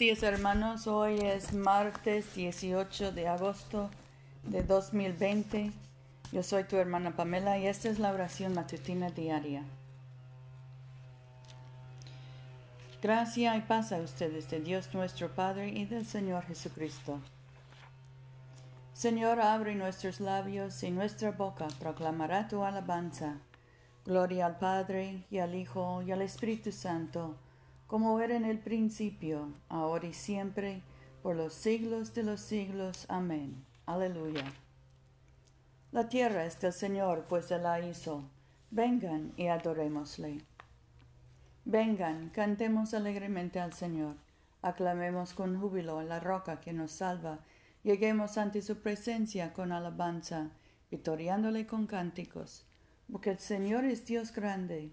días hermanos, hoy es martes 18 de agosto de 2020. Yo soy tu hermana Pamela y esta es la oración matutina diaria. Gracia y paz a ustedes de Dios nuestro Padre y del Señor Jesucristo. Señor, abre nuestros labios y nuestra boca proclamará tu alabanza. Gloria al Padre y al Hijo y al Espíritu Santo como era en el principio, ahora y siempre, por los siglos de los siglos. Amén. Aleluya. La tierra es del Señor, pues Él la hizo. Vengan y adorémosle. Vengan, cantemos alegremente al Señor. Aclamemos con júbilo la roca que nos salva. Lleguemos ante su presencia con alabanza, victoriándole con cánticos. Porque el Señor es Dios grande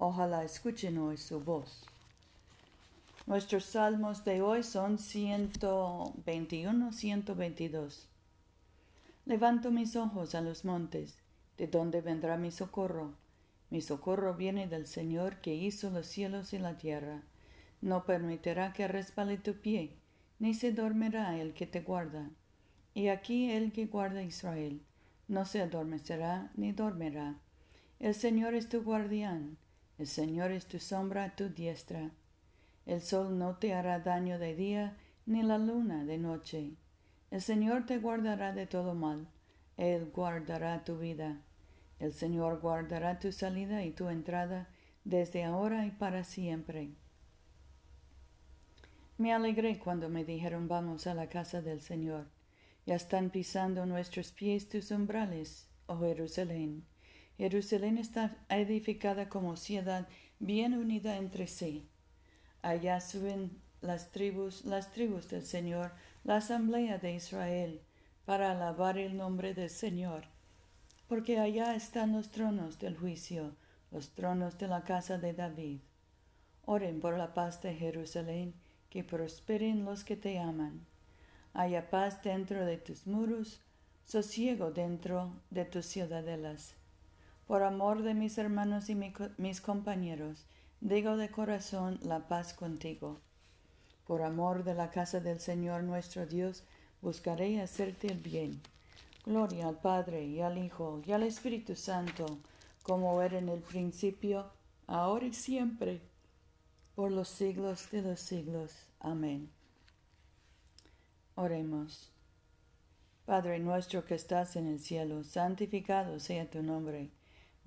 Ojalá escuchen hoy su voz. Nuestros salmos de hoy son 121, 122. Levanto mis ojos a los montes, ¿de dónde vendrá mi socorro? Mi socorro viene del Señor que hizo los cielos y la tierra. No permitirá que resbale tu pie, ni se dormirá el que te guarda. Y aquí el que guarda Israel, no se adormecerá ni dormirá. El Señor es tu guardián el Señor es tu sombra tu diestra. El sol no te hará daño de día, ni la luna de noche. El Señor te guardará de todo mal. Él guardará tu vida. El Señor guardará tu salida y tu entrada desde ahora y para siempre. Me alegré cuando me dijeron vamos a la casa del Señor. Ya están pisando nuestros pies tus umbrales, oh Jerusalén. Jerusalén está edificada como ciudad bien unida entre sí. Allá suben las tribus, las tribus del Señor, la asamblea de Israel, para alabar el nombre del Señor. Porque allá están los tronos del juicio, los tronos de la casa de David. Oren por la paz de Jerusalén, que prosperen los que te aman. Haya paz dentro de tus muros, sosiego dentro de tus ciudadelas. Por amor de mis hermanos y mis compañeros, digo de corazón la paz contigo. Por amor de la casa del Señor nuestro Dios, buscaré hacerte el bien. Gloria al Padre y al Hijo y al Espíritu Santo, como era en el principio, ahora y siempre, por los siglos de los siglos. Amén. Oremos. Padre nuestro que estás en el cielo, santificado sea tu nombre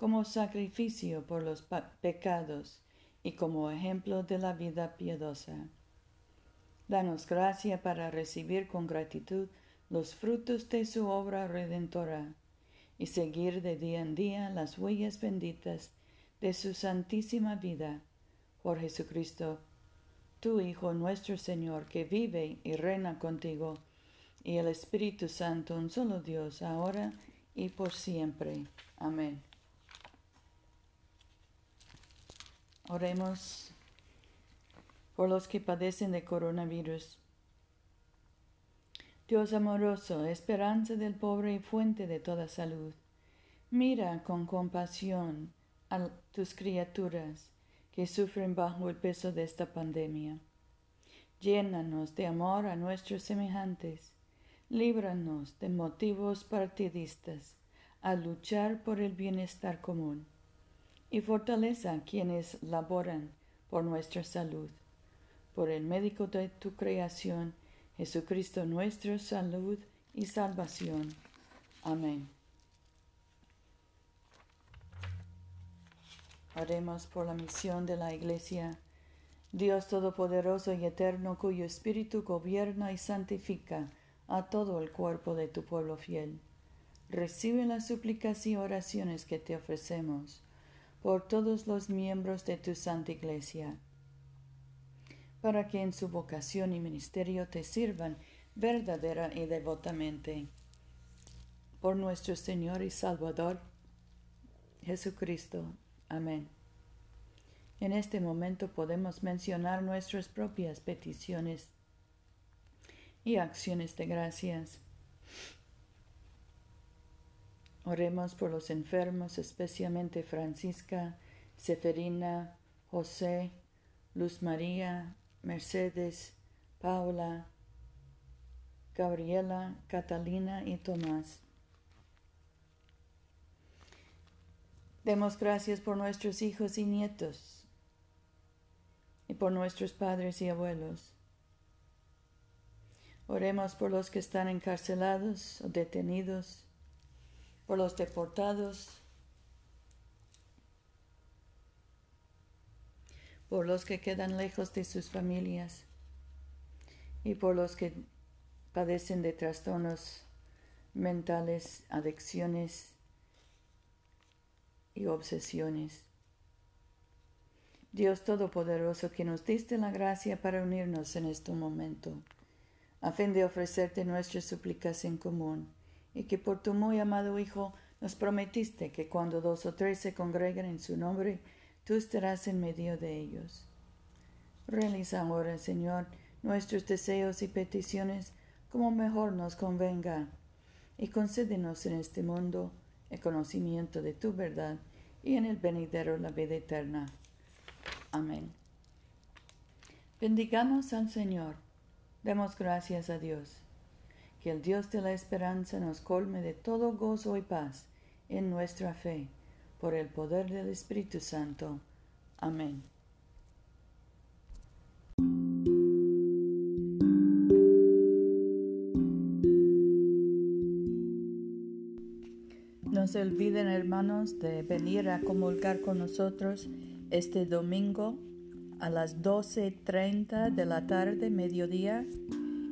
como sacrificio por los pecados y como ejemplo de la vida piadosa. Danos gracia para recibir con gratitud los frutos de su obra redentora y seguir de día en día las huellas benditas de su santísima vida por Jesucristo, tu Hijo nuestro Señor, que vive y reina contigo, y el Espíritu Santo, un solo Dios, ahora y por siempre. Amén. Oremos por los que padecen de coronavirus. Dios amoroso, esperanza del pobre y fuente de toda salud, mira con compasión a tus criaturas que sufren bajo el peso de esta pandemia. Llénanos de amor a nuestros semejantes, líbranos de motivos partidistas a luchar por el bienestar común y fortaleza quienes laboran por nuestra salud. Por el médico de tu creación, Jesucristo nuestro salud y salvación. Amén. Haremos por la misión de la Iglesia. Dios Todopoderoso y Eterno, cuyo Espíritu gobierna y santifica a todo el cuerpo de tu pueblo fiel. Recibe las súplicas y oraciones que te ofrecemos por todos los miembros de tu Santa Iglesia, para que en su vocación y ministerio te sirvan verdadera y devotamente. Por nuestro Señor y Salvador, Jesucristo. Amén. En este momento podemos mencionar nuestras propias peticiones y acciones de gracias. Oremos por los enfermos, especialmente Francisca, Seferina, José, Luz María, Mercedes, Paula, Gabriela, Catalina y Tomás. Demos gracias por nuestros hijos y nietos y por nuestros padres y abuelos. Oremos por los que están encarcelados o detenidos por los deportados, por los que quedan lejos de sus familias y por los que padecen de trastornos mentales, adicciones y obsesiones. Dios Todopoderoso, que nos diste la gracia para unirnos en este momento, a fin de ofrecerte nuestras súplicas en común y que por tu muy amado Hijo nos prometiste que cuando dos o tres se congregan en su nombre, tú estarás en medio de ellos. Realiza ahora, Señor, nuestros deseos y peticiones como mejor nos convenga, y concédenos en este mundo el conocimiento de tu verdad y en el venidero la vida eterna. Amén. Bendigamos al Señor. Demos gracias a Dios que el Dios de la esperanza nos colme de todo gozo y paz en nuestra fe, por el poder del Espíritu Santo. Amén. No se olviden, hermanos, de venir a comulgar con nosotros este domingo a las 12.30 de la tarde, mediodía,